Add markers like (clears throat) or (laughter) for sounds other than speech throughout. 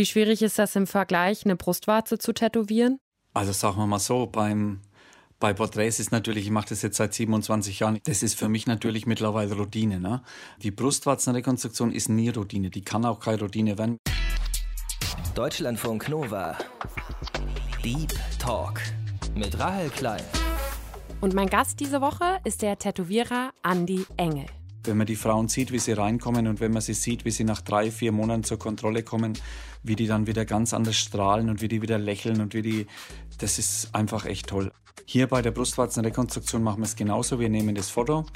Wie schwierig ist das im Vergleich, eine Brustwarze zu tätowieren? Also sagen wir mal so, beim bei Porträts ist natürlich, ich mache das jetzt seit 27 Jahren, das ist für mich natürlich mittlerweile Routine. Ne? Die Brustwarzenrekonstruktion ist nie Routine, die kann auch keine Routine werden. Deutschlandfunk Nova. Deep Talk mit Rahel Klein. Und mein Gast diese Woche ist der Tätowierer Andy Engel. Wenn man die Frauen sieht, wie sie reinkommen und wenn man sie sieht, wie sie nach drei, vier Monaten zur Kontrolle kommen, wie die dann wieder ganz anders strahlen und wie die wieder lächeln und wie die, das ist einfach echt toll. Hier bei der Brustwarzenrekonstruktion machen wir es genauso. Wir nehmen das Foto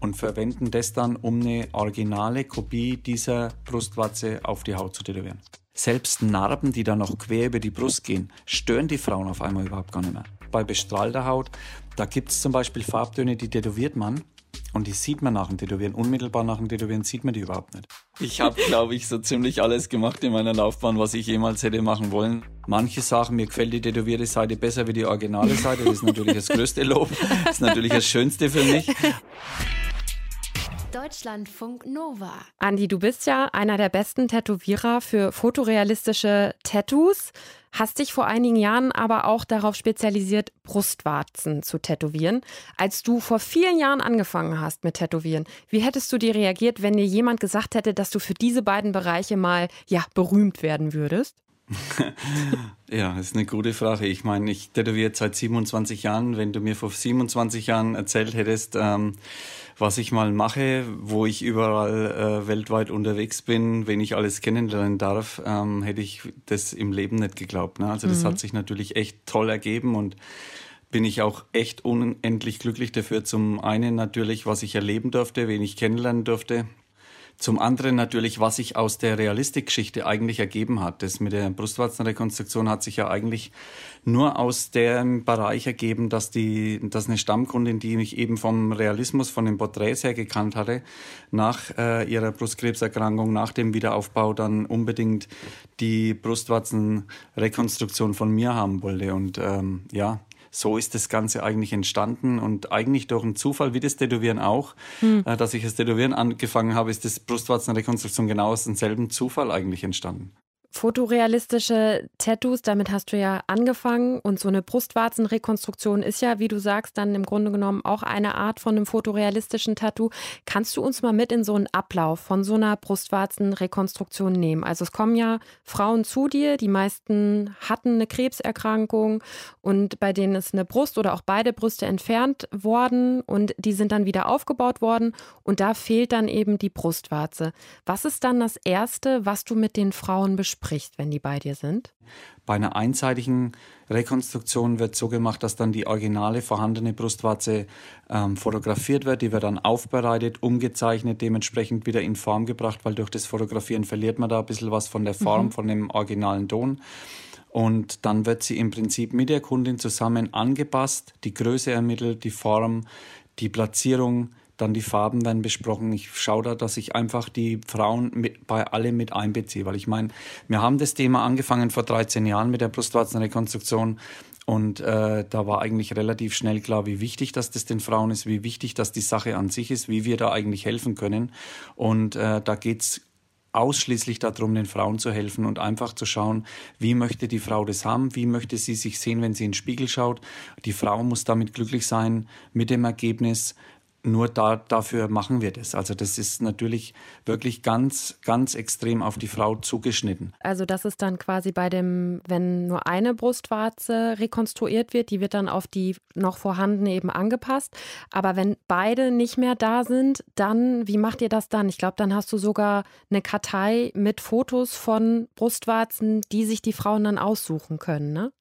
und verwenden das dann, um eine originale Kopie dieser Brustwarze auf die Haut zu tätowieren. Selbst Narben, die dann noch quer über die Brust gehen, stören die Frauen auf einmal überhaupt gar nicht mehr. Bei bestrahlter Haut, da gibt es zum Beispiel Farbtöne, die tätowiert man und die sieht man nach dem Tätowieren. Unmittelbar nach dem Tätowieren sieht man die überhaupt nicht. Ich habe, glaube ich, so ziemlich alles gemacht in meiner Laufbahn, was ich jemals hätte machen wollen. Manche sagen, mir gefällt die tätowierte Seite besser wie die originale Seite. Das ist natürlich das größte Lob. Das ist natürlich das Schönste für mich. Deutschlandfunk Nova. Andi, du bist ja einer der besten Tätowierer für fotorealistische Tattoos, hast dich vor einigen Jahren aber auch darauf spezialisiert, Brustwarzen zu tätowieren. Als du vor vielen Jahren angefangen hast mit Tätowieren, wie hättest du dir reagiert, wenn dir jemand gesagt hätte, dass du für diese beiden Bereiche mal ja berühmt werden würdest? (laughs) ja, das ist eine gute Frage. Ich meine, ich tätowiere seit 27 Jahren. Wenn du mir vor 27 Jahren erzählt hättest, ähm, was ich mal mache, wo ich überall äh, weltweit unterwegs bin, wen ich alles kennenlernen darf, ähm, hätte ich das im Leben nicht geglaubt. Ne? Also das mhm. hat sich natürlich echt toll ergeben und bin ich auch echt unendlich glücklich dafür. Zum einen natürlich, was ich erleben durfte, wen ich kennenlernen durfte. Zum anderen natürlich, was sich aus der Realistikgeschichte eigentlich ergeben hat. Das mit der Brustwarzenrekonstruktion hat sich ja eigentlich nur aus dem Bereich ergeben, dass die, dass eine Stammkundin, die mich eben vom Realismus, von den Porträts her gekannt hatte, nach äh, ihrer Brustkrebserkrankung, nach dem Wiederaufbau dann unbedingt die Brustwarzenrekonstruktion von mir haben wollte. Und ähm, ja, so ist das Ganze eigentlich entstanden und eigentlich durch einen Zufall, wie das Tätowieren auch, hm. äh, dass ich das Tätowieren angefangen habe, ist das Brustwarzenrekonstruktion genau aus demselben Zufall eigentlich entstanden. Fotorealistische Tattoos, damit hast du ja angefangen und so eine Brustwarzenrekonstruktion ist ja, wie du sagst, dann im Grunde genommen auch eine Art von einem fotorealistischen Tattoo. Kannst du uns mal mit in so einen Ablauf von so einer Brustwarzenrekonstruktion nehmen? Also es kommen ja Frauen zu dir, die meisten hatten eine Krebserkrankung und bei denen ist eine Brust oder auch beide Brüste entfernt worden und die sind dann wieder aufgebaut worden und da fehlt dann eben die Brustwarze. Was ist dann das Erste, was du mit den Frauen besprichst? Spricht, wenn die bei dir sind? Bei einer einseitigen Rekonstruktion wird so gemacht, dass dann die originale vorhandene Brustwarze ähm, fotografiert wird, die wird dann aufbereitet, umgezeichnet, dementsprechend wieder in Form gebracht, weil durch das Fotografieren verliert man da ein bisschen was von der Form, mhm. von dem originalen Ton. Und dann wird sie im Prinzip mit der Kundin zusammen angepasst, die Größe ermittelt, die Form, die Platzierung, dann die Farben werden besprochen. Ich schaue da, dass ich einfach die Frauen mit, bei alle mit einbeziehe, weil ich meine, wir haben das Thema angefangen vor 13 Jahren mit der Brustwarzenrekonstruktion und äh, da war eigentlich relativ schnell klar, wie wichtig dass das den Frauen ist, wie wichtig dass die Sache an sich ist, wie wir da eigentlich helfen können. Und äh, da geht's ausschließlich darum, den Frauen zu helfen und einfach zu schauen, wie möchte die Frau das haben, wie möchte sie sich sehen, wenn sie in den Spiegel schaut. Die Frau muss damit glücklich sein mit dem Ergebnis nur da, dafür machen wir das. Also das ist natürlich wirklich ganz, ganz extrem auf die Frau zugeschnitten. Also das ist dann quasi bei dem, wenn nur eine Brustwarze rekonstruiert wird, die wird dann auf die noch vorhandene eben angepasst. Aber wenn beide nicht mehr da sind, dann, wie macht ihr das dann? Ich glaube, dann hast du sogar eine Kartei mit Fotos von Brustwarzen, die sich die Frauen dann aussuchen können, ne?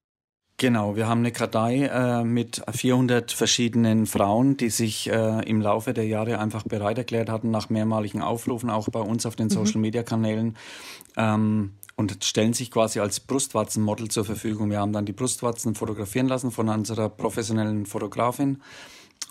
Genau, wir haben eine Kartei äh, mit 400 verschiedenen Frauen, die sich äh, im Laufe der Jahre einfach bereit erklärt hatten, nach mehrmaligen Aufrufen, auch bei uns auf den mhm. Social-Media-Kanälen, ähm, und stellen sich quasi als Brustwarzenmodel zur Verfügung. Wir haben dann die Brustwarzen fotografieren lassen von unserer professionellen Fotografin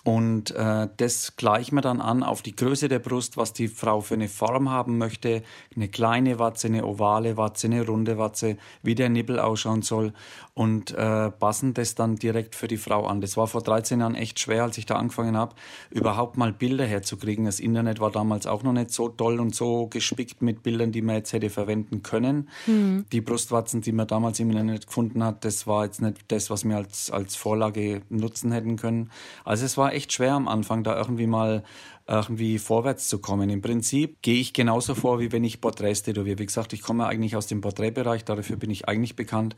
Und äh, das gleichen wir dann an auf die Größe der Brust, was die Frau für eine Form haben möchte. Eine kleine Watze, eine ovale Watze, eine runde Watze, wie der Nippel ausschauen soll. Und äh, passen das dann direkt für die Frau an. Das war vor 13 Jahren echt schwer, als ich da angefangen habe, überhaupt mal Bilder herzukriegen. Das Internet war damals auch noch nicht so toll und so gespickt mit Bildern, die man jetzt hätte verwenden können. Mhm. Die Brustwatzen, die man damals im Internet gefunden hat, das war jetzt nicht das, was wir als, als Vorlage nutzen hätten können. Also es war echt schwer am Anfang, da irgendwie mal irgendwie vorwärts zu kommen. Im Prinzip gehe ich genauso vor, wie wenn ich Porträts tätowiere. Wie gesagt, ich komme eigentlich aus dem Porträtbereich, dafür bin ich eigentlich bekannt.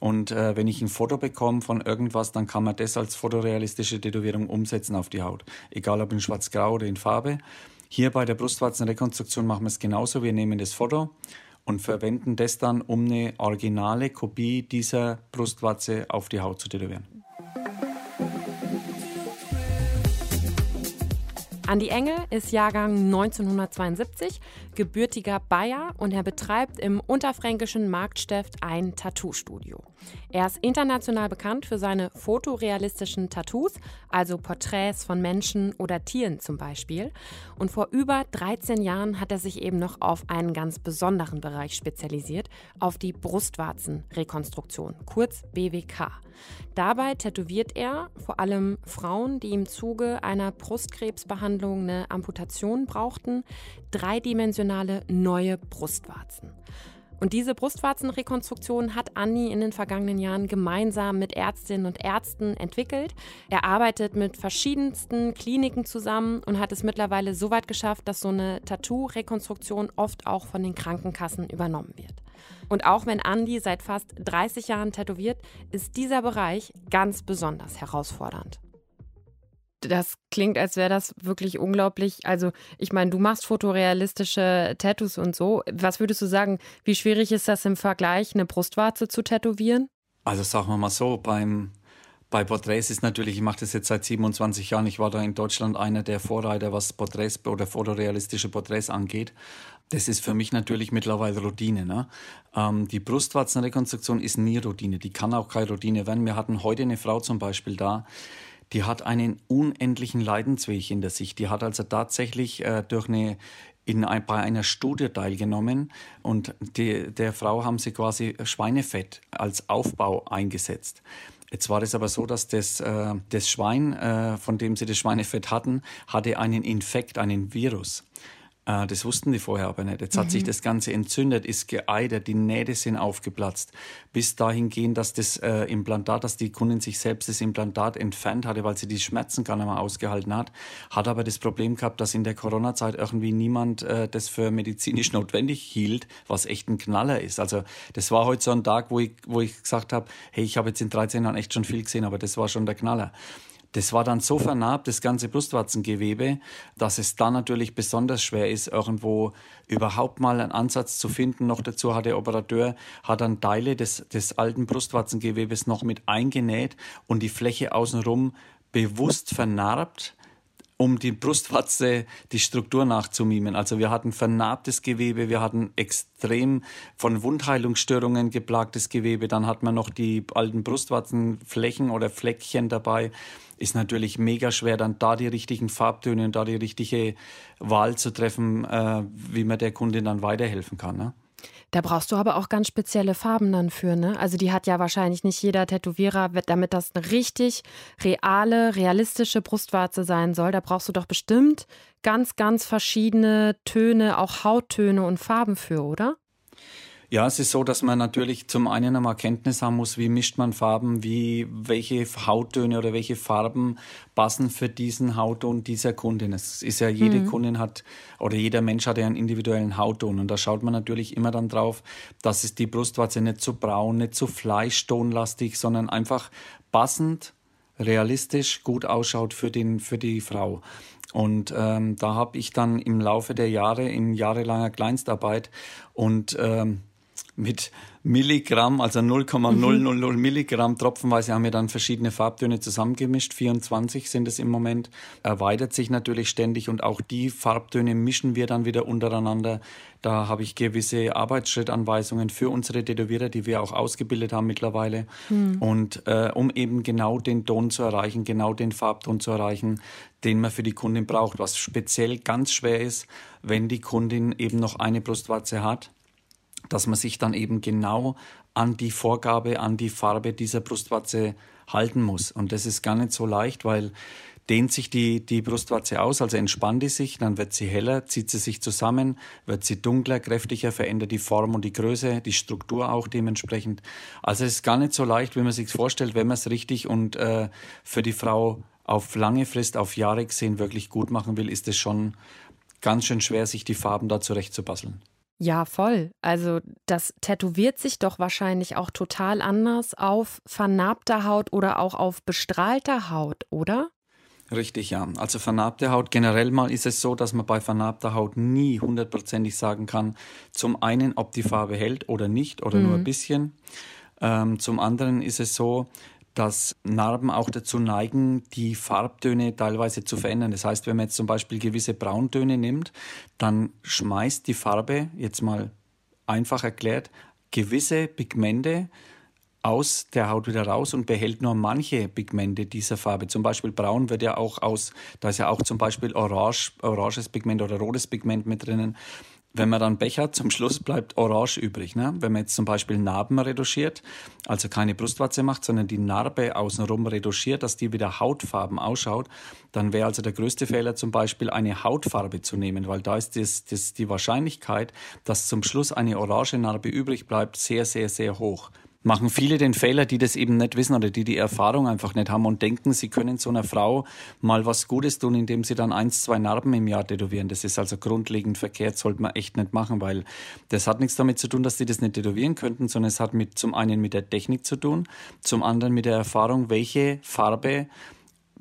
Und äh, wenn ich ein Foto bekomme von irgendwas, dann kann man das als fotorealistische Tätowierung umsetzen auf die Haut. Egal ob in schwarz-grau oder in Farbe. Hier bei der Brustwarzenrekonstruktion machen wir es genauso. Wir nehmen das Foto und verwenden das dann, um eine originale Kopie dieser Brustwarze auf die Haut zu tätowieren. Andi Engel ist Jahrgang 1972, gebürtiger Bayer und er betreibt im unterfränkischen Marktsteft ein Tattoo-Studio. Er ist international bekannt für seine fotorealistischen Tattoos, also Porträts von Menschen oder Tieren zum Beispiel. Und vor über 13 Jahren hat er sich eben noch auf einen ganz besonderen Bereich spezialisiert, auf die Brustwarzenrekonstruktion, kurz BWK. Dabei tätowiert er vor allem Frauen, die im Zuge einer Brustkrebsbehandlung eine Amputation brauchten, dreidimensionale neue Brustwarzen. Und diese Brustwarzenrekonstruktion hat Anni in den vergangenen Jahren gemeinsam mit Ärztinnen und Ärzten entwickelt. Er arbeitet mit verschiedensten Kliniken zusammen und hat es mittlerweile so weit geschafft, dass so eine Tattoo-Rekonstruktion oft auch von den Krankenkassen übernommen wird. Und auch wenn Andi seit fast 30 Jahren tätowiert, ist dieser Bereich ganz besonders herausfordernd das klingt, als wäre das wirklich unglaublich. Also, ich meine, du machst fotorealistische Tattoos und so. Was würdest du sagen, wie schwierig ist das im Vergleich, eine Brustwarze zu tätowieren? Also, sagen wir mal so, beim, bei Porträts ist natürlich, ich mache das jetzt seit 27 Jahren, ich war da in Deutschland einer der Vorreiter, was Porträts oder fotorealistische Porträts angeht. Das ist für mich natürlich mittlerweile Routine. Ne? Ähm, die Brustwarzenrekonstruktion ist nie Routine, die kann auch keine Routine werden. Wir hatten heute eine Frau zum Beispiel da, die hat einen unendlichen Leidensweg hinter sich. Die hat also tatsächlich äh, durch eine in ein, bei einer Studie teilgenommen und die, der Frau haben sie quasi Schweinefett als Aufbau eingesetzt. Jetzt war es aber so, dass das, äh, das Schwein, äh, von dem sie das Schweinefett hatten, hatte einen Infekt, einen Virus. Äh, das wussten die vorher aber nicht. Jetzt hat sich mhm. das Ganze entzündet, ist geeitert, die Nähte sind aufgeplatzt. Bis dahin gehen, dass das äh, Implantat, dass die Kundin sich selbst das Implantat entfernt hatte, weil sie die Schmerzen gar nicht mehr ausgehalten hat. Hat aber das Problem gehabt, dass in der Corona-Zeit irgendwie niemand äh, das für medizinisch (laughs) notwendig hielt, was echt ein Knaller ist. Also das war heute so ein Tag, wo ich, wo ich gesagt habe, hey, ich habe jetzt in 13 Jahren echt schon viel gesehen, aber das war schon der Knaller. Das war dann so vernarbt, das ganze Brustwarzengewebe, dass es dann natürlich besonders schwer ist, irgendwo überhaupt mal einen Ansatz zu finden. Noch dazu hat der Operateur hat dann Teile des, des alten Brustwarzengewebes noch mit eingenäht und die Fläche außenrum bewusst vernarbt um die Brustwarze die Struktur nachzumimen. Also wir hatten vernarbtes Gewebe, wir hatten extrem von Wundheilungsstörungen geplagtes Gewebe, dann hat man noch die alten Brustwarzenflächen oder Fleckchen dabei. Ist natürlich mega schwer, dann da die richtigen Farbtöne und da die richtige Wahl zu treffen, äh, wie man der Kundin dann weiterhelfen kann. Ne? Da brauchst du aber auch ganz spezielle Farben dann für, ne? Also die hat ja wahrscheinlich nicht jeder Tätowierer, damit das eine richtig reale, realistische Brustwarze sein soll. Da brauchst du doch bestimmt ganz, ganz verschiedene Töne, auch Hauttöne und Farben für, oder? Ja, es ist so, dass man natürlich zum einen einmal Kenntnis haben muss, wie mischt man Farben, wie welche Hauttöne oder welche Farben passen für diesen Hautton dieser Kundin. Es ist ja jede mhm. Kundin hat oder jeder Mensch hat ja einen individuellen Hautton und da schaut man natürlich immer dann drauf, dass es die Brustwarze nicht zu braun, nicht zu fleischtonlastig, sondern einfach passend, realistisch, gut ausschaut für den für die Frau. Und ähm, da habe ich dann im Laufe der Jahre, in jahrelanger Kleinstarbeit und ähm, mit Milligramm, also 0,000 mhm. Milligramm tropfenweise haben wir dann verschiedene Farbtöne zusammengemischt. 24 sind es im Moment. Erweitert sich natürlich ständig und auch die Farbtöne mischen wir dann wieder untereinander. Da habe ich gewisse Arbeitsschrittanweisungen für unsere Tätowierer, die wir auch ausgebildet haben mittlerweile. Mhm. Und äh, um eben genau den Ton zu erreichen, genau den Farbton zu erreichen, den man für die Kundin braucht, was speziell ganz schwer ist, wenn die Kundin eben noch eine Brustwarze hat dass man sich dann eben genau an die Vorgabe, an die Farbe dieser Brustwarze halten muss. Und das ist gar nicht so leicht, weil dehnt sich die, die Brustwarze aus, also entspannt die sich, dann wird sie heller, zieht sie sich zusammen, wird sie dunkler, kräftiger, verändert die Form und die Größe, die Struktur auch dementsprechend. Also es ist gar nicht so leicht, wie man sich vorstellt, wenn man es richtig und äh, für die Frau auf lange Frist, auf Jahre gesehen wirklich gut machen will, ist es schon ganz schön schwer, sich die Farben da zurechtzubasteln. Ja, voll. Also das tätowiert sich doch wahrscheinlich auch total anders auf vernarbter Haut oder auch auf bestrahlter Haut, oder? Richtig, ja. Also vernarbte Haut, generell mal ist es so, dass man bei vernarbter Haut nie hundertprozentig sagen kann, zum einen, ob die Farbe hält oder nicht oder mhm. nur ein bisschen. Ähm, zum anderen ist es so, dass Narben auch dazu neigen, die Farbtöne teilweise zu verändern. Das heißt, wenn man jetzt zum Beispiel gewisse Brauntöne nimmt, dann schmeißt die Farbe, jetzt mal einfach erklärt, gewisse Pigmente aus der Haut wieder raus und behält nur manche Pigmente dieser Farbe. Zum Beispiel braun wird ja auch aus, da ist ja auch zum Beispiel orange, oranges Pigment oder rotes Pigment mit drinnen. Wenn man dann Pech zum Schluss bleibt Orange übrig. Ne? Wenn man jetzt zum Beispiel Narben retuschiert, also keine Brustwarze macht, sondern die Narbe außenrum retuschiert, dass die wieder hautfarben ausschaut, dann wäre also der größte Fehler zum Beispiel eine Hautfarbe zu nehmen, weil da ist das, das, die Wahrscheinlichkeit, dass zum Schluss eine orange Narbe übrig bleibt, sehr, sehr, sehr hoch machen viele den Fehler, die das eben nicht wissen oder die die Erfahrung einfach nicht haben und denken, sie können so einer Frau mal was Gutes tun, indem sie dann eins, zwei Narben im Jahr tätowieren. Das ist also grundlegend verkehrt, sollte man echt nicht machen, weil das hat nichts damit zu tun, dass sie das nicht tätowieren könnten, sondern es hat mit zum einen mit der Technik zu tun, zum anderen mit der Erfahrung, welche Farbe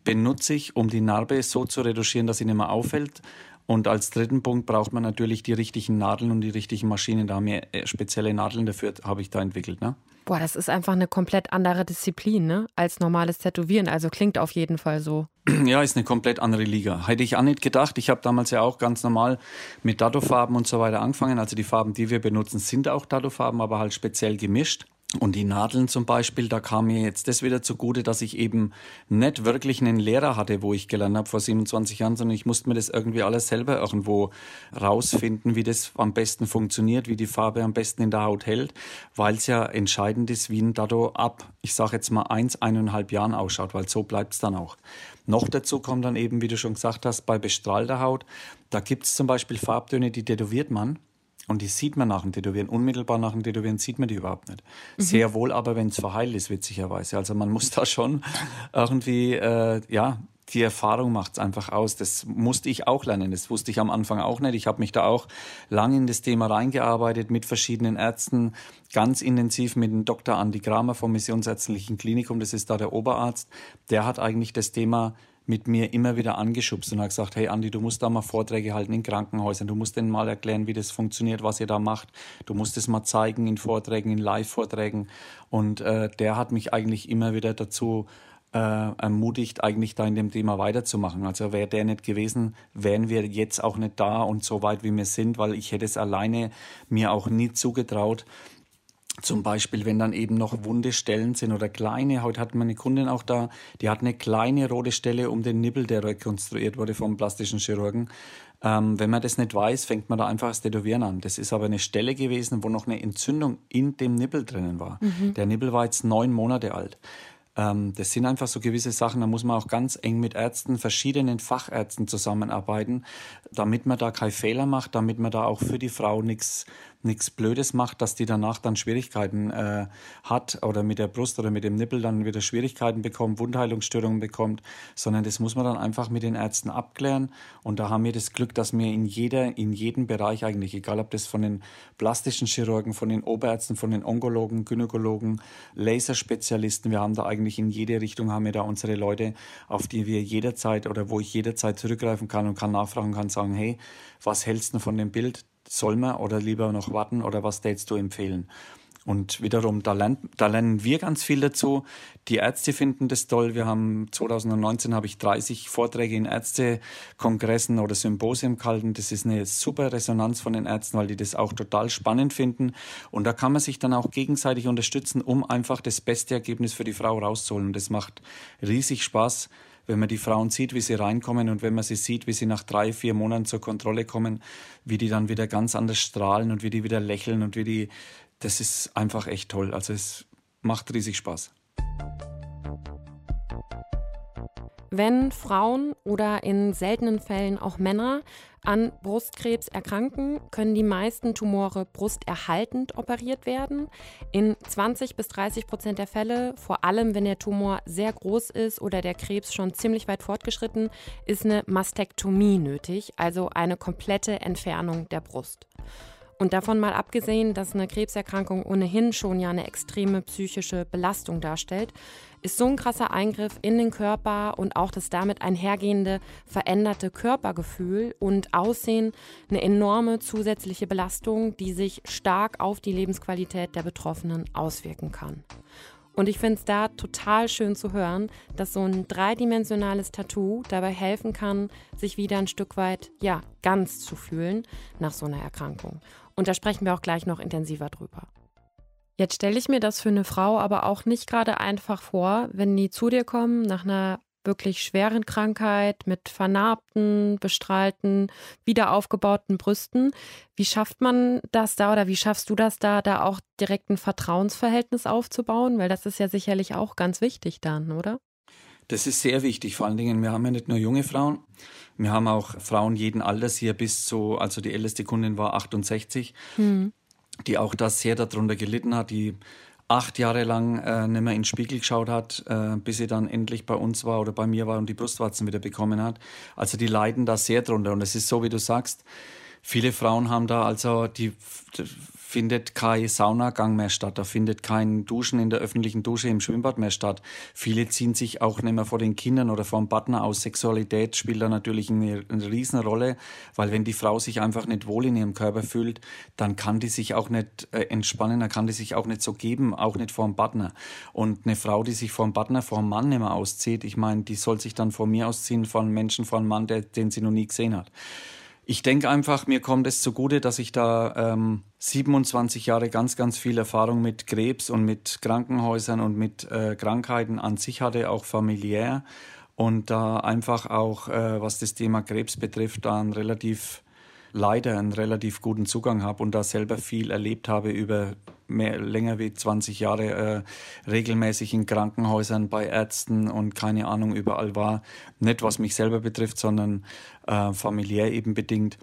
benutze ich, um die Narbe so zu retuschieren, dass sie nicht mehr auffällt. Und als dritten Punkt braucht man natürlich die richtigen Nadeln und die richtigen Maschinen. Da haben wir äh, spezielle Nadeln dafür, habe ich da entwickelt. Ne? Boah, das ist einfach eine komplett andere Disziplin, ne? Als normales Tätowieren. Also klingt auf jeden Fall so. (clears throat) Ja, ist eine komplett andere Liga. Hätte ich auch nicht gedacht. Ich habe damals ja auch ganz normal mit Dado-Farben und so weiter angefangen. Also die Farben, die wir benutzen, sind auch Dado-Farben, aber halt speziell gemischt. Und die Nadeln zum Beispiel, da kam mir jetzt das wieder zugute, dass ich eben nicht wirklich einen Lehrer hatte, wo ich gelernt habe vor 27 Jahren, sondern ich musste mir das irgendwie alles selber irgendwo rausfinden, wie das am besten funktioniert, wie die Farbe am besten in der Haut hält, weil es ja entscheidend ist, wie ein Dado ab, ich sage jetzt mal eins, eineinhalb Jahren ausschaut, weil so bleibt es dann auch. Noch dazu kommt dann eben, wie du schon gesagt hast, bei bestrahlter Haut, da gibt es zum Beispiel Farbtöne, die tätowiert man und die sieht man nach dem Tätowieren. Unmittelbar nach dem Tätowieren sieht man die überhaupt nicht. Mhm. Sehr wohl aber, wenn es verheilt ist, witzigerweise. Also man muss da schon irgendwie, äh, ja, die Erfahrung macht es einfach aus. Das musste ich auch lernen. Das wusste ich am Anfang auch nicht. Ich habe mich da auch lange in das Thema reingearbeitet mit verschiedenen Ärzten, ganz intensiv mit dem Dr. Andi Kramer vom Missionsärztlichen Klinikum. Das ist da der Oberarzt. Der hat eigentlich das Thema mit mir immer wieder angeschubst und hat gesagt, hey Andi, du musst da mal Vorträge halten in Krankenhäusern, du musst denen mal erklären, wie das funktioniert, was ihr da macht, du musst es mal zeigen in Vorträgen, in Live-Vorträgen. Und äh, der hat mich eigentlich immer wieder dazu äh, ermutigt, eigentlich da in dem Thema weiterzumachen. Also wäre der nicht gewesen, wären wir jetzt auch nicht da und so weit, wie wir sind, weil ich hätte es alleine mir auch nie zugetraut, zum Beispiel, wenn dann eben noch wunde Stellen sind oder kleine. Heute hat meine Kundin auch da, die hat eine kleine rote Stelle um den Nippel, der rekonstruiert wurde vom plastischen Chirurgen. Ähm, wenn man das nicht weiß, fängt man da einfach das Tätowieren an. Das ist aber eine Stelle gewesen, wo noch eine Entzündung in dem Nippel drinnen war. Mhm. Der Nippel war jetzt neun Monate alt. Ähm, das sind einfach so gewisse Sachen, da muss man auch ganz eng mit Ärzten, verschiedenen Fachärzten zusammenarbeiten, damit man da keine Fehler macht, damit man da auch für die Frau nichts nichts Blödes macht, dass die danach dann Schwierigkeiten äh, hat oder mit der Brust oder mit dem Nippel dann wieder Schwierigkeiten bekommt, Wundheilungsstörungen bekommt, sondern das muss man dann einfach mit den Ärzten abklären. Und da haben wir das Glück, dass wir in jeder, in jedem Bereich eigentlich, egal ob das von den plastischen Chirurgen, von den Oberärzten, von den Onkologen, Gynäkologen, Laserspezialisten, wir haben da eigentlich in jede Richtung haben wir da unsere Leute, auf die wir jederzeit oder wo ich jederzeit zurückgreifen kann und kann nachfragen kann, sagen, hey, was hältst du von dem Bild? Soll man oder lieber noch warten oder was tätst du empfehlen? Und wiederum, da, lernt, da lernen wir ganz viel dazu. Die Ärzte finden das toll. Wir haben 2019 habe ich 30 Vorträge in Ärztekongressen oder Symposien gehalten. Das ist eine super Resonanz von den Ärzten, weil die das auch total spannend finden. Und da kann man sich dann auch gegenseitig unterstützen, um einfach das beste Ergebnis für die Frau rauszuholen. Und das macht riesig Spaß wenn man die Frauen sieht, wie sie reinkommen und wenn man sie sieht, wie sie nach drei, vier Monaten zur Kontrolle kommen, wie die dann wieder ganz anders strahlen und wie die wieder lächeln und wie die das ist einfach echt toll. Also es macht riesig Spaß. Wenn Frauen oder in seltenen Fällen auch Männer an Brustkrebs erkranken, können die meisten Tumore brusterhaltend operiert werden. In 20 bis 30 Prozent der Fälle, vor allem wenn der Tumor sehr groß ist oder der Krebs schon ziemlich weit fortgeschritten, ist eine Mastektomie nötig, also eine komplette Entfernung der Brust. Und davon mal abgesehen, dass eine Krebserkrankung ohnehin schon ja eine extreme psychische Belastung darstellt, ist so ein krasser Eingriff in den Körper und auch das damit einhergehende veränderte Körpergefühl und Aussehen eine enorme zusätzliche Belastung, die sich stark auf die Lebensqualität der Betroffenen auswirken kann. Und ich finde es da total schön zu hören, dass so ein dreidimensionales Tattoo dabei helfen kann, sich wieder ein Stück weit, ja, ganz zu fühlen nach so einer Erkrankung. Und da sprechen wir auch gleich noch intensiver drüber. Jetzt stelle ich mir das für eine Frau aber auch nicht gerade einfach vor, wenn die zu dir kommen nach einer wirklich schweren Krankheit mit vernarbten, bestrahlten, wieder aufgebauten Brüsten. Wie schafft man das da oder wie schaffst du das da, da auch direkt ein Vertrauensverhältnis aufzubauen? Weil das ist ja sicherlich auch ganz wichtig dann, oder? Das ist sehr wichtig, vor allen Dingen, wir haben ja nicht nur junge Frauen, wir haben auch Frauen jeden Alters hier bis zu, also die älteste Kundin war 68, hm. die auch das sehr darunter gelitten hat, die acht Jahre lang äh, nicht mehr in den Spiegel geschaut hat, äh, bis sie dann endlich bei uns war oder bei mir war und die Brustwarzen wieder bekommen hat. Also die leiden da sehr drunter. Und es ist so, wie du sagst, viele Frauen haben da also die findet kein Saunagang mehr statt, da findet kein Duschen in der öffentlichen Dusche im Schwimmbad mehr statt. Viele ziehen sich auch nicht mehr vor den Kindern oder vor dem Partner aus. Sexualität spielt da natürlich eine, eine Riesenrolle, weil wenn die Frau sich einfach nicht wohl in ihrem Körper fühlt, dann kann die sich auch nicht äh, entspannen, dann kann die sich auch nicht so geben, auch nicht vor dem Partner. Und eine Frau, die sich vor dem Partner, vor dem Mann nicht mehr auszieht, ich meine, die soll sich dann vor mir ausziehen, vor einem Menschen, vor einem Mann, der, den sie noch nie gesehen hat. Ich denke einfach, mir kommt es zugute, dass ich da ähm, 27 Jahre ganz, ganz viel Erfahrung mit Krebs und mit Krankenhäusern und mit äh, Krankheiten an sich hatte, auch familiär. Und da einfach auch, äh, was das Thema Krebs betrifft, da ein relativ leider einen relativ guten Zugang habe und da selber viel erlebt habe über mehr, länger wie 20 Jahre äh, regelmäßig in Krankenhäusern bei Ärzten und keine Ahnung überall war. Nicht was mich selber betrifft, sondern äh, familiär eben bedingt.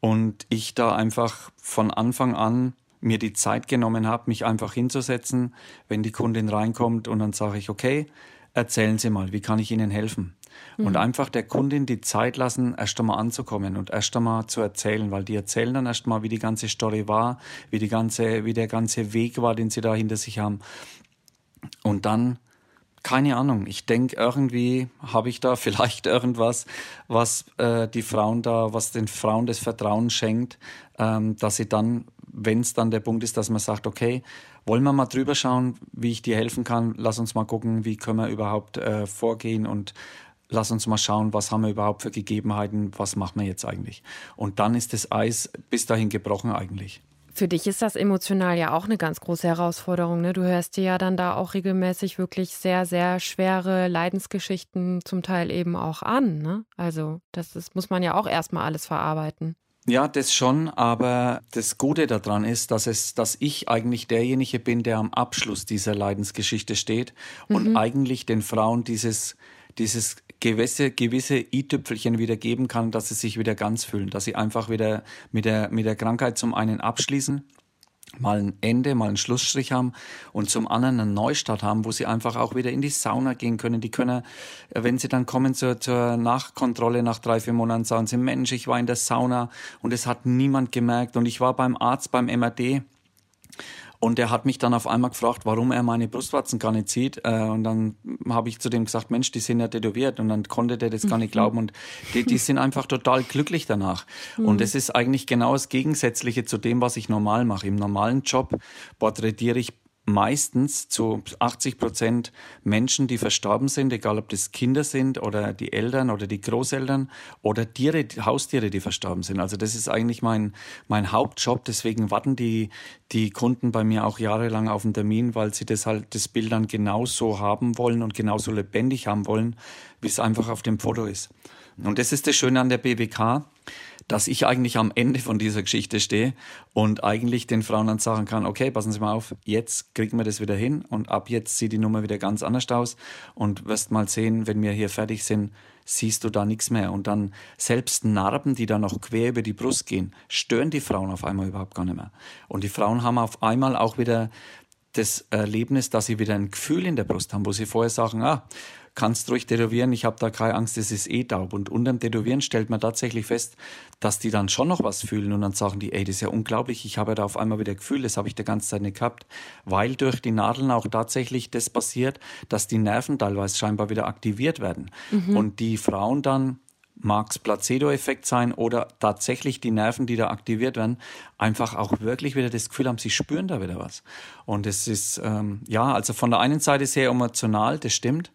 Und ich da einfach von Anfang an mir die Zeit genommen habe, mich einfach hinzusetzen, wenn die Kundin reinkommt und dann sage ich, okay, erzählen Sie mal, wie kann ich Ihnen helfen? Mhm. Und einfach der Kundin die Zeit lassen, erst einmal anzukommen und erst einmal zu erzählen, weil die erzählen dann erst mal, wie die ganze Story war, wie die ganze, wie der ganze Weg war, den sie da hinter sich haben. Und dann keine Ahnung. Ich denke, irgendwie habe ich da (laughs) vielleicht irgendwas, was äh, die Frauen da, was den Frauen das Vertrauen schenkt, ähm, dass sie dann, wenn es dann der Punkt ist, dass man sagt, okay, wollen wir mal drüber schauen, wie ich dir helfen kann? Lass uns mal gucken, wie können wir überhaupt äh, vorgehen und lass uns mal schauen, was haben wir überhaupt für Gegebenheiten, was machen wir jetzt eigentlich? Und dann ist das Eis bis dahin gebrochen eigentlich. Für dich ist das emotional ja auch eine ganz große Herausforderung. Ne? Du hörst dir ja dann da auch regelmäßig wirklich sehr, sehr schwere Leidensgeschichten zum Teil eben auch an. Ne? Also das ist, muss man ja auch erstmal alles verarbeiten. Ja, das schon, aber das Gute daran ist, dass es, dass ich eigentlich derjenige bin, der am Abschluss dieser Leidensgeschichte steht mhm. und eigentlich den Frauen dieses, dieses gewisse, gewisse i-Tüpfelchen wieder geben kann, dass sie sich wieder ganz fühlen, dass sie einfach wieder mit der, mit der Krankheit zum einen abschließen, mal ein Ende, mal einen Schlussstrich haben und zum anderen einen Neustart haben, wo sie einfach auch wieder in die Sauna gehen können. Die können, wenn sie dann kommen zur, zur Nachkontrolle nach drei, vier Monaten, sagen sie, Mensch, ich war in der Sauna und es hat niemand gemerkt und ich war beim Arzt beim MRD Und er hat mich dann auf einmal gefragt, warum er meine Brustwarzen gar nicht sieht. Äh, und dann habe ich zu dem gesagt, Mensch, die sind ja tätowiert. Und dann konnte der das gar nicht mhm. glauben. Und die, die sind einfach total glücklich danach. Mhm. Und es ist eigentlich genau das Gegensätzliche zu dem, was ich normal mache. Im normalen Job porträtiere ich meistens zu 80 Prozent Menschen, die verstorben sind, egal ob das Kinder sind oder die Eltern oder die Großeltern oder Tiere, Haustiere, die verstorben sind. Also das ist eigentlich mein, mein Hauptjob. Deswegen warten die, die Kunden bei mir auch jahrelang auf den Termin, weil sie das halt, das Bild dann genauso haben wollen und genauso lebendig haben wollen, wie es einfach auf dem Foto ist. Und das ist das Schöne an der BWK dass ich eigentlich am Ende von dieser Geschichte stehe und eigentlich den Frauen dann sagen kann, okay, passen Sie mal auf, jetzt kriegen wir das wieder hin und ab jetzt sieht die Nummer wieder ganz anders aus und wirst mal sehen, wenn wir hier fertig sind, siehst du da nichts mehr. Und dann selbst Narben, die da noch quer über die Brust gehen, stören die Frauen auf einmal überhaupt gar nicht mehr. Und die Frauen haben auf einmal auch wieder das Erlebnis, dass sie wieder ein Gefühl in der Brust haben, wo sie vorher sagen, ah, kannst ruhig tätowieren, ich habe da keine Angst, es ist eh taub. Und unterm Tätowieren stellt man tatsächlich fest, dass die dann schon noch was fühlen und dann sagen die, ey, das ist ja unglaublich, ich habe ja da auf einmal wieder Gefühl, das habe ich die ganze Zeit nicht gehabt, weil durch die Nadeln auch tatsächlich das passiert, dass die Nerven teilweise scheinbar wieder aktiviert werden. Mhm. Und die Frauen dann mag es Placebo-Effekt sein oder tatsächlich die Nerven, die da aktiviert werden, einfach auch wirklich wieder das Gefühl haben, sie spüren da wieder was. Und es ist, ähm, ja, also von der einen Seite sehr emotional, das stimmt.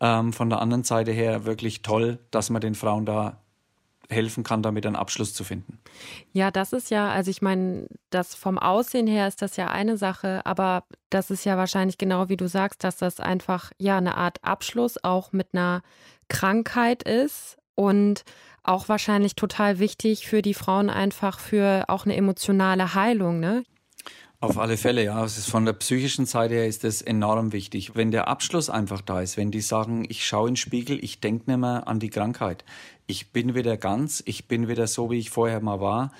Ähm, von der anderen Seite her wirklich toll, dass man den Frauen da helfen kann, damit einen Abschluss zu finden. Ja, das ist ja, also ich meine, das vom Aussehen her ist das ja eine Sache, aber das ist ja wahrscheinlich genau wie du sagst, dass das einfach ja eine Art Abschluss auch mit einer Krankheit ist und auch wahrscheinlich total wichtig für die Frauen einfach für auch eine emotionale Heilung, ne? Auf alle Fälle, ja. Es ist von der psychischen Seite her ist das enorm wichtig. Wenn der Abschluss einfach da ist, wenn die sagen, ich schaue in den Spiegel, ich denke nicht mehr an die Krankheit. Ich bin wieder ganz, ich bin wieder so, wie ich vorher mal war.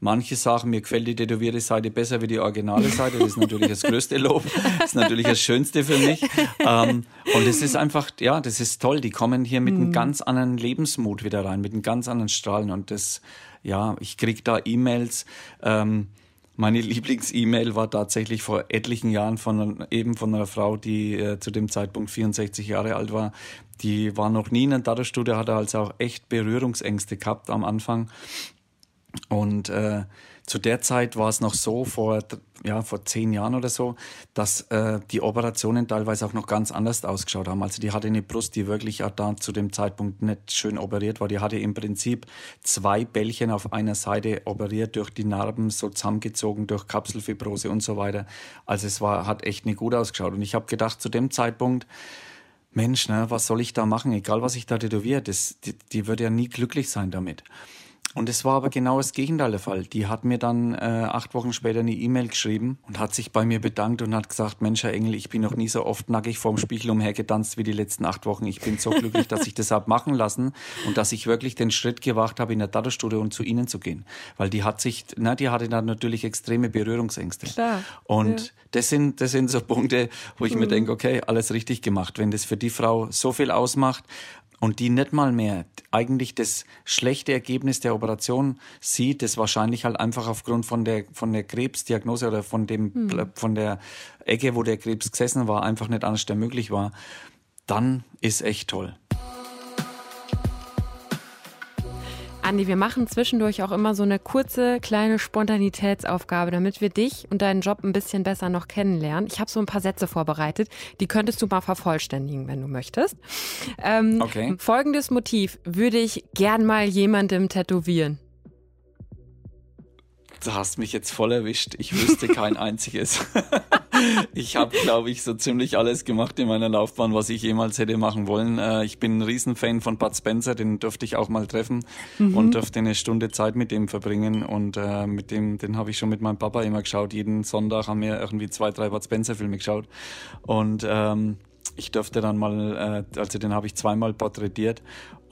Manche sagen, mir gefällt die tätowierte Seite besser wie die originale Seite. Das ist natürlich das größte Lob. Das ist natürlich das Schönste für mich. Ähm, und es ist einfach, ja, das ist toll. Die kommen hier mit einem mhm. ganz anderen Lebensmut wieder rein, mit einem ganz anderen Strahlen. Und das, ja, ich krieg da E-Mails. Ähm, meine Lieblings-E-Mail war tatsächlich vor etlichen Jahren von eben von einer Frau, die äh, zu dem Zeitpunkt 64 Jahre alt war. Die war noch nie in einer Tattoo-Studio, hatte also auch echt Berührungsängste gehabt am Anfang. Und äh, zu der Zeit war es noch so, vor, ja, vor zehn Jahren oder so, dass äh, die Operationen teilweise auch noch ganz anders ausgeschaut haben. Also die hatte eine Brust, die wirklich auch da zu dem Zeitpunkt nicht schön operiert war. Die hatte im Prinzip zwei Bällchen auf einer Seite operiert, durch die Narben so zusammengezogen, durch Kapselfibrose und so weiter. Also es war, hat echt nicht gut ausgeschaut. Und ich habe gedacht, zu dem Zeitpunkt, Mensch, ne, was soll ich da machen? Egal, was ich da tätowiere, die, die wird ja nie glücklich sein damit. Und es war aber genau das Gegenteil der Fall. Die hat mir dann äh, acht Wochen später eine E-Mail geschrieben und hat sich bei mir bedankt und hat gesagt, Mensch, Herr Engel, ich bin noch nie so oft nackig vorm Spiegel umhergetanzt wie die letzten acht Wochen. Ich bin so glücklich, dass ich das habe machen lassen und dass ich wirklich den Schritt gewagt habe, in der Tattoo-Studio und zu Ihnen zu gehen. Weil die hat sich, na, die hatte dann natürlich extreme Berührungsängste. Klar. Und ja. das sind, das sind so Punkte, wo ich mhm. mir denke, okay, alles richtig gemacht. Wenn das für die Frau so viel ausmacht, und die nicht mal mehr eigentlich das schlechte Ergebnis der Operation sieht, das wahrscheinlich halt einfach aufgrund von der, von der Krebsdiagnose oder von dem, hm. von der Ecke, wo der Krebs gesessen war, einfach nicht anders möglich war, dann ist echt toll. Andi, wir machen zwischendurch auch immer so eine kurze, kleine Spontanitätsaufgabe, damit wir dich und deinen Job ein bisschen besser noch kennenlernen. Ich habe so ein paar Sätze vorbereitet, die könntest du mal vervollständigen, wenn du möchtest. Ähm, okay. Folgendes Motiv würde ich gern mal jemandem tätowieren. Du hast mich jetzt voll erwischt. Ich wüsste kein einziges. (laughs) ich habe, glaube ich, so ziemlich alles gemacht in meiner Laufbahn, was ich jemals hätte machen wollen. Äh, ich bin ein Riesenfan von Bud Spencer, den durfte ich auch mal treffen mhm. und durfte eine Stunde Zeit mit dem verbringen. Und äh, mit dem, den habe ich schon mit meinem Papa immer geschaut. Jeden Sonntag haben wir irgendwie zwei, drei Bud Spencer-Filme geschaut. Und ähm, ich durfte dann mal, äh, also den habe ich zweimal porträtiert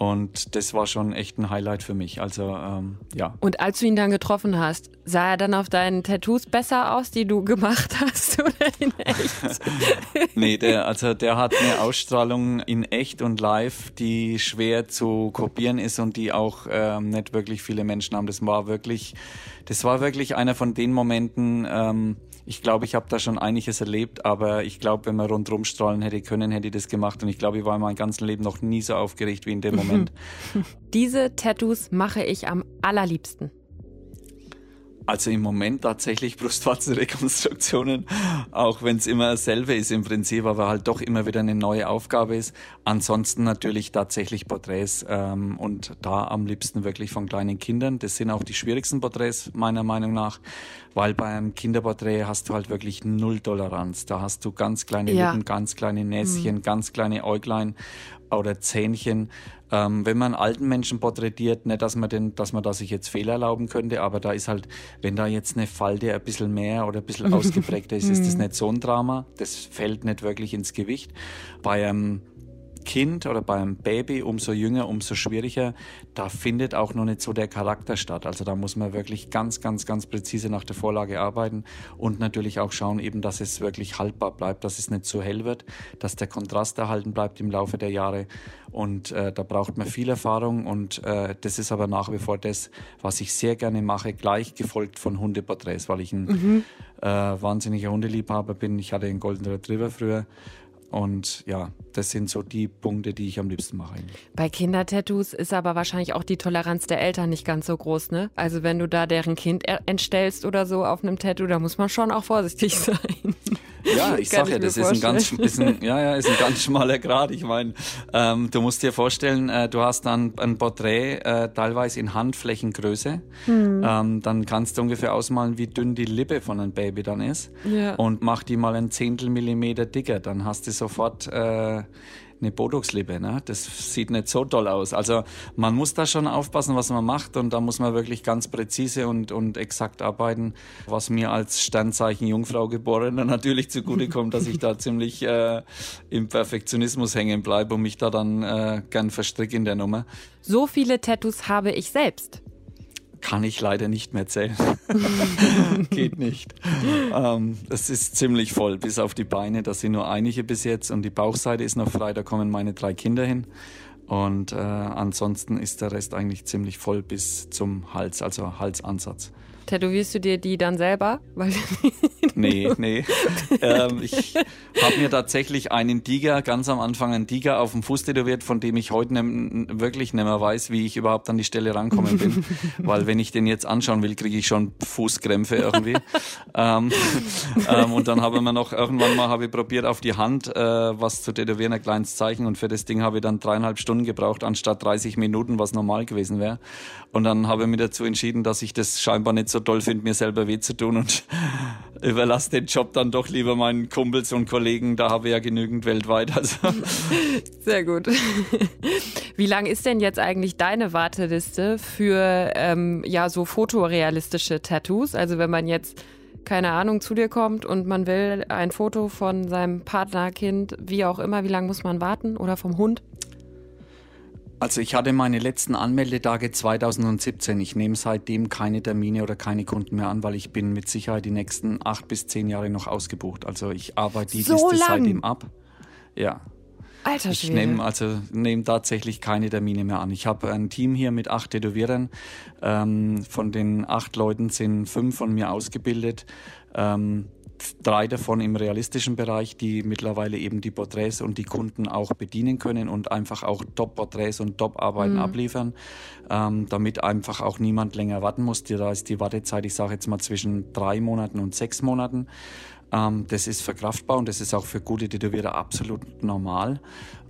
und das war schon echt ein Highlight für mich. Also ähm, ja. Und als du ihn dann getroffen hast, sah er dann auf deinen Tattoos besser aus, die du gemacht hast, (laughs) oder in echt? nee, der, also der hat eine Ausstrahlung in echt und live, die schwer zu kopieren ist und die auch ähm, nicht wirklich viele Menschen haben. Das war wirklich, das war wirklich einer von den Momenten. Ähm, ich glaube, ich habe da schon einiges erlebt, aber ich glaube, wenn man rundherum strahlen hätte können, hätte ich das gemacht. Und ich glaube, ich war in meinem ganzen Leben noch nie so aufgeregt wie in dem (laughs) Moment. Diese Tattoos mache ich am allerliebsten. Also im Moment tatsächlich (laughs) Brustwarzenrekonstruktionen, auch wenn es immer dasselbe ist im Prinzip, aber halt doch immer wieder eine neue Aufgabe ist. Ansonsten natürlich tatsächlich Porträts ähm, und da am liebsten wirklich von kleinen Kindern. Das sind auch die schwierigsten Porträts meiner Meinung nach, weil bei einem Kinderporträt hast du halt wirklich null Toleranz. Da hast du ganz kleine ja. Lippen, ganz kleine Näschen, mhm. ganz kleine Äuglein oder Zähnchen. Ähm, wenn man alten Menschen porträtiert, nicht, dass man, den, dass man da sich jetzt Fehler erlauben könnte, aber da ist halt, wenn da jetzt eine Falte ein bisschen mehr oder ein bisschen (laughs) ausgeprägter ist, ist das mhm. nicht so ein Drama. Das fällt nicht wirklich ins Gewicht. Bei einem Kind oder beim Baby, umso jünger, umso schwieriger, da findet auch noch nicht so der Charakter statt. Also da muss man wirklich ganz, ganz, ganz präzise nach der Vorlage arbeiten und natürlich auch schauen, eben, dass es wirklich haltbar bleibt, dass es nicht zu hell wird, dass der Kontrast erhalten bleibt im Laufe der Jahre. Und äh, da braucht man viel Erfahrung und äh, das ist aber nach wie vor das, was ich sehr gerne mache, gleich gefolgt von Hundeporträts, weil ich ein mhm. äh, wahnsinniger Hundeliebhaber bin. Ich hatte einen Golden Retriever früher und ja, das sind so die Punkte, die ich am liebsten mache. Bei Kindertattoos ist aber wahrscheinlich auch die Toleranz der Eltern nicht ganz so groß, ne? Also wenn du da deren Kind entstellst oder so auf einem Tattoo, da muss man schon auch vorsichtig (laughs) sein. Ja, ich sag ja, das ist ein, ganz, ist ein, ja, ja, ist ein ganz (laughs) schmaler Grad. Ich meine, ähm, du musst dir vorstellen, äh, du hast dann ein Porträt äh, teilweise in Handflächengröße. Mhm. Ähm, dann kannst du ungefähr ausmalen, wie dünn die Lippe von einem Baby dann ist. Ja. Und mach die mal ein Zehntel Millimeter dicker. Dann hast du sofort äh, eine Botox-Lippe. Ne? Das sieht nicht so toll aus. Also man muss da schon aufpassen, was man macht und da muss man wirklich ganz präzise und, und exakt arbeiten, was mir als Sternzeichen Jungfrau geborener (laughs) natürlich zugutekommt, dass ich da ziemlich äh, im Perfektionismus hängen bleibe und mich da dann äh, gern verstricke in der Nummer. So viele Tattoos habe ich selbst kann ich leider nicht mehr zählen. (laughs) Geht nicht. Ähm, es ist ziemlich voll, bis auf die Beine. Das sind nur einige bis jetzt und die Bauchseite ist noch frei. Da kommen meine drei Kinder hin. Und äh, ansonsten ist der Rest eigentlich ziemlich voll bis zum Hals, also Halsansatz. Tätowierst du dir die dann selber? (laughs) nee, nee. Ähm, ich habe mir tatsächlich einen Tiger, ganz am Anfang einen Tiger auf dem Fuß tätowiert, von dem ich heute ne, wirklich nicht mehr weiß, wie ich überhaupt an die Stelle rankommen bin. (laughs) Weil wenn ich den jetzt anschauen will, kriege ich schon Fußkrämpfe irgendwie. ähm, ähm, und dann habe ich mir noch irgendwann mal habe ich probiert auf die Hand äh, was zu tätowieren, ein kleines Zeichen. Und für das Ding habe ich dann dreieinhalb Stunden gebraucht, anstatt 30 Minuten, was normal gewesen wäre. Und dann habe ich mich dazu entschieden, dass ich das scheinbar nicht so toll finde, mir selber weh zu tun und (laughs) überlasse den Job dann doch lieber meinen Kumpels und Kollegen. Da habe ich ja genügend weltweit. Also. (laughs) Sehr gut. (laughs) Wie lang ist denn jetzt eigentlich deine Warteliste für ähm, ja so fotorealistische Tattoos? Also wenn man jetzt keine Ahnung, zu dir kommt und man will ein Foto von seinem Partnerkind, wie auch immer, wie lange muss man warten? Oder vom Hund? Also ich hatte meine letzten Anmeldetage 2017. Ich nehme seitdem keine Termine oder keine Kunden mehr an, weil ich bin mit Sicherheit die nächsten acht bis zehn Jahre noch ausgebucht. Also ich arbeite die so Liste lang. seitdem ab. Ja. Alter Ich nehme also nehme tatsächlich keine Termine mehr an. Ich habe ein Team hier mit acht Tätowierern. Ähm, von den acht Leuten sind fünf von mir ausgebildet. Ähm, drei davon im realistischen Bereich, die mittlerweile eben die Porträts und die Kunden auch bedienen können und einfach auch Top-Porträts und Top-Arbeiten mhm. abliefern, ähm, damit einfach auch niemand länger warten muss. Da ist die Wartezeit, ich sage jetzt mal zwischen drei Monaten und sechs Monaten. Ähm, das ist verkraftbar und das ist auch für gute Tätowierer absolut normal.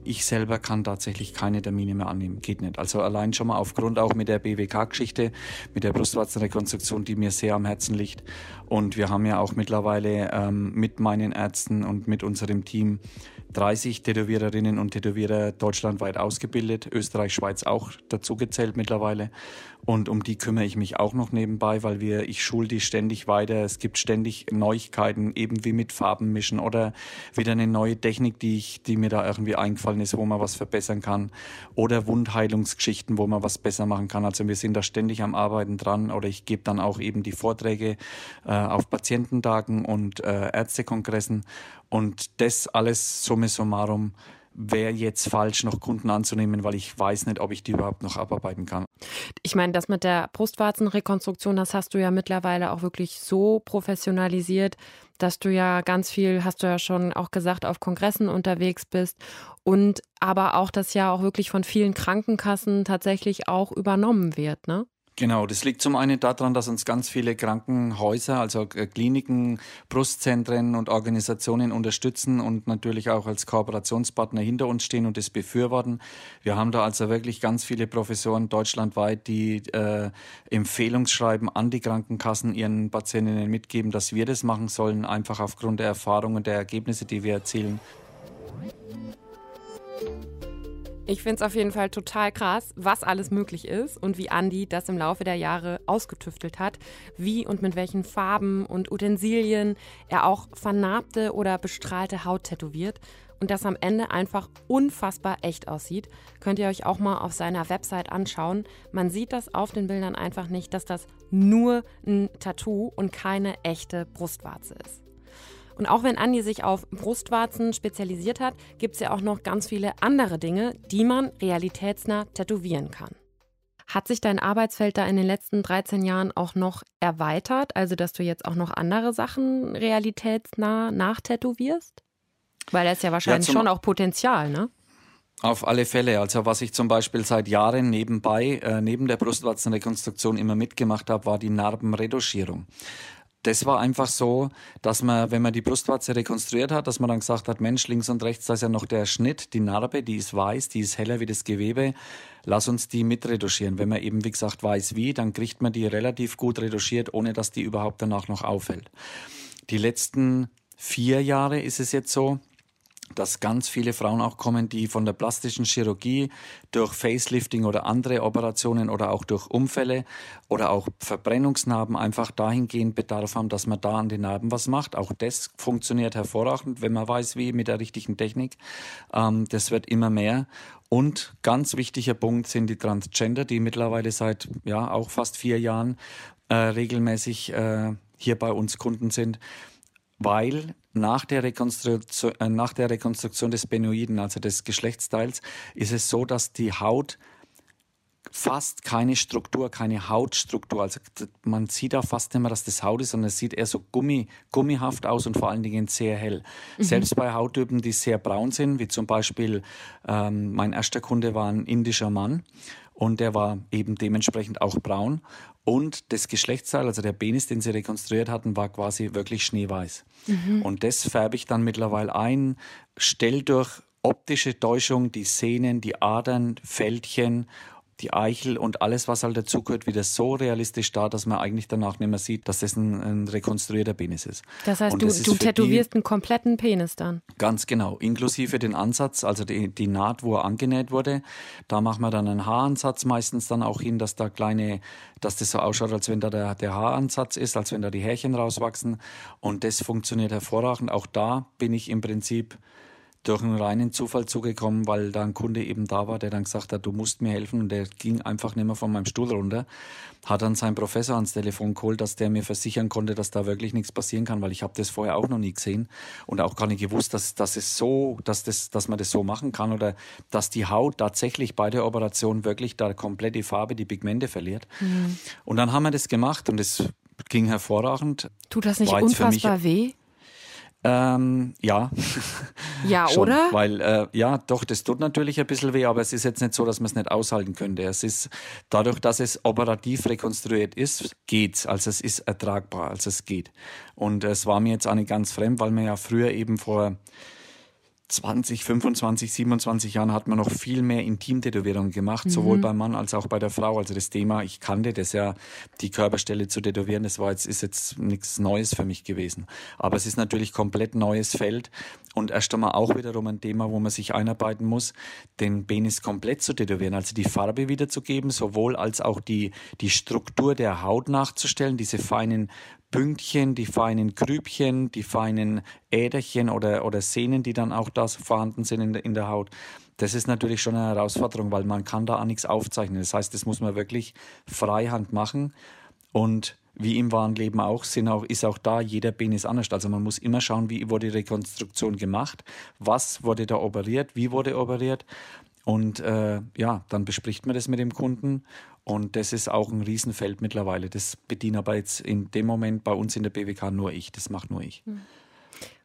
Ich selber kann tatsächlich keine Termine mehr annehmen, geht nicht. Also allein schon mal aufgrund auch mit der BWK-Geschichte, mit der Brustwarzenrekonstruktion, die mir sehr am Herzen liegt. Und wir haben ja auch mittlerweile ähm, mit meinen Ärzten und mit unserem Team 30 Tätowiererinnen und Tätowierer deutschlandweit ausgebildet, Österreich, Schweiz auch dazu gezählt mittlerweile. Und um die kümmere ich mich auch noch nebenbei, weil wir, ich schule die ständig weiter. Es gibt ständig Neuigkeiten, eben wie mit Farben mischen oder wieder eine neue Technik, die ich, die mir da irgendwie eingefallen ist, wo man was verbessern kann. Oder Wundheilungsgeschichten, wo man was besser machen kann. Also wir sind da ständig am Arbeiten dran oder ich gebe dann auch eben die Vorträge äh, auf Patiententagen und äh, Ärztekongressen. Und das alles summa summarum wäre jetzt falsch, noch Kunden anzunehmen, weil ich weiß nicht, ob ich die überhaupt noch abarbeiten kann. Ich meine, das mit der Brustwarzenrekonstruktion, das hast du ja mittlerweile auch wirklich so professionalisiert, dass du ja ganz viel, hast du ja schon auch gesagt, auf Kongressen unterwegs bist und aber auch, dass ja auch wirklich von vielen Krankenkassen tatsächlich auch übernommen wird, ne? Genau, das liegt zum einen daran, dass uns ganz viele Krankenhäuser, also äh, Kliniken, Brustzentren und Organisationen unterstützen und natürlich auch als Kooperationspartner hinter uns stehen und das befürworten. Wir haben da also wirklich ganz viele Professoren deutschlandweit, die äh, Empfehlungsschreiben an die Krankenkassen ihren Patientinnen mitgeben, dass wir das machen sollen, einfach aufgrund der Erfahrungen, der Ergebnisse, die wir erzielen. Ich finde es auf jeden Fall total krass, was alles möglich ist und wie Andy das im Laufe der Jahre ausgetüftelt hat, wie und mit welchen Farben und Utensilien er auch vernarbte oder bestrahlte Haut tätowiert und das am Ende einfach unfassbar echt aussieht, könnt ihr euch auch mal auf seiner Website anschauen. Man sieht das auf den Bildern einfach nicht, dass das nur ein Tattoo und keine echte Brustwarze ist. Und auch wenn Andi sich auf Brustwarzen spezialisiert hat, gibt es ja auch noch ganz viele andere Dinge, die man realitätsnah tätowieren kann. Hat sich dein Arbeitsfeld da in den letzten 13 Jahren auch noch erweitert? Also, dass du jetzt auch noch andere Sachen realitätsnah nachtätowierst? Weil da ist ja wahrscheinlich ja, schon auch Potenzial, ne? Auf alle Fälle. Also was ich zum Beispiel seit Jahren nebenbei, äh, neben der Brustwarzenrekonstruktion immer mitgemacht habe, war die Narbenretuschierung das war einfach so, dass man, wenn man die Brustwarze rekonstruiert hat, dass man dann gesagt hat, Mensch, links und rechts, da ist ja noch der Schnitt, die Narbe, die ist weiß, die ist heller wie das Gewebe. Lass uns die mitretuschieren. Wenn man eben, wie gesagt, weiß wie, dann kriegt man die relativ gut retuschiert, ohne dass die überhaupt danach noch auffällt. Die letzten vier Jahre ist es jetzt so, dass ganz viele Frauen auch kommen, die von der plastischen Chirurgie durch Facelifting oder andere Operationen oder auch durch Unfälle oder auch Verbrennungsnarben einfach dahingehend Bedarf haben, dass man da an den Narben was macht. Auch das funktioniert hervorragend, wenn man weiß, wie mit der richtigen Technik. Ähm, das wird immer mehr. Und ganz wichtiger Punkt sind die Transgender, die mittlerweile seit ja auch fast vier Jahren äh, regelmäßig äh, hier bei uns Kunden sind weil nach der, Rekonstruktion, äh, nach der Rekonstruktion des Benoiden, also des Geschlechtsteils, ist es so, dass die Haut fast keine Struktur, keine Hautstruktur. Also man sieht auch fast nicht mehr, dass das Haut ist, sondern es sieht eher so gummi, gummihaft aus und vor allen Dingen sehr hell. Mhm. Selbst bei Hauttypen, die sehr braun sind, wie zum Beispiel ähm, mein erster Kunde war ein indischer Mann und der war eben dementsprechend auch braun. Und das Geschlechtsteil, also der Penis, den sie rekonstruiert hatten, war quasi wirklich schneeweiß. Mhm. Und das färbe ich dann mittlerweile ein, stell durch optische Täuschung die Sehnen, die Adern, Fältchen die Eichel und alles, was halt dazugehört, wieder so realistisch da, dass man eigentlich danach nicht mehr sieht, dass das ein, ein rekonstruierter Penis ist. Das heißt, und du, das du tätowierst die, einen kompletten Penis dann? Ganz genau, inklusive den Ansatz, also die, die Naht, wo er angenäht wurde. Da machen wir dann einen Haaransatz meistens dann auch hin, dass da kleine, dass das so ausschaut, als wenn da der, der Haaransatz ist, als wenn da die Härchen rauswachsen. Und das funktioniert hervorragend. Auch da bin ich im Prinzip durch einen reinen Zufall zugekommen, weil da ein Kunde eben da war, der dann gesagt hat, du musst mir helfen und der ging einfach nicht mehr von meinem Stuhl runter. Hat dann seinen Professor ans Telefon geholt, dass der mir versichern konnte, dass da wirklich nichts passieren kann, weil ich habe das vorher auch noch nie gesehen und auch gar nicht gewusst, dass, dass es so, dass, das, dass man das so machen kann oder dass die Haut tatsächlich bei der Operation wirklich da komplett die Farbe, die Pigmente verliert. Mhm. Und dann haben wir das gemacht und es ging hervorragend. Tut das nicht unfassbar weh? Ähm, ja. Ja, (laughs) Schon, oder? Weil, äh, ja, doch, das tut natürlich ein bisschen weh, aber es ist jetzt nicht so, dass man es nicht aushalten könnte. Es ist, dadurch, dass es operativ rekonstruiert ist, geht's. Also es ist ertragbar, also es geht. Und es war mir jetzt auch nicht ganz fremd, weil man ja früher eben vor 20, 25, 27 Jahren hat man noch viel mehr Intimtätowierungen gemacht, mhm. sowohl beim Mann als auch bei der Frau. Also das Thema, ich kannte das ja, die Körperstelle zu tätowieren, das war jetzt, ist jetzt nichts Neues für mich gewesen. Aber es ist natürlich komplett neues Feld und erst einmal auch wiederum ein Thema, wo man sich einarbeiten muss, den Penis komplett zu tätowieren, also die Farbe wiederzugeben, sowohl als auch die, die Struktur der Haut nachzustellen, diese feinen Pünktchen, die feinen Grübchen, die feinen Äderchen oder, oder Sehnen, die dann auch da vorhanden sind in der, in der Haut. Das ist natürlich schon eine Herausforderung, weil man kann da auch nichts aufzeichnen. Das heißt, das muss man wirklich freihand machen und wie im wahren Leben auch, sind auch, ist auch da jeder Penis anders. Also man muss immer schauen, wie wurde die Rekonstruktion gemacht, was wurde da operiert, wie wurde operiert Und äh, ja, dann bespricht man das mit dem Kunden. Und das ist auch ein Riesenfeld mittlerweile. Das bediene aber jetzt in dem Moment bei uns in der BWK nur ich. Das macht nur ich. Mhm.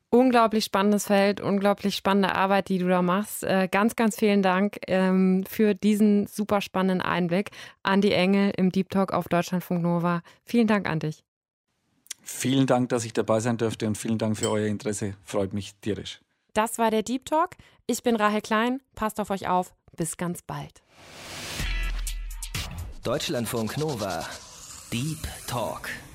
Unglaublich spannendes Feld, unglaublich spannende Arbeit, die du da machst. Äh, ganz, ganz vielen Dank ähm, für diesen super spannenden Einblick. Andi Engel im Deep Talk auf Deutschlandfunk Nova. Vielen Dank an dich. Vielen Dank, dass ich dabei sein durfte und vielen Dank für euer Interesse. Freut mich tierisch. Das war der Deep Talk. Ich bin Rahel Klein. Passt auf euch auf. Bis ganz bald. Deutschlandfunk Nova. Deep Talk.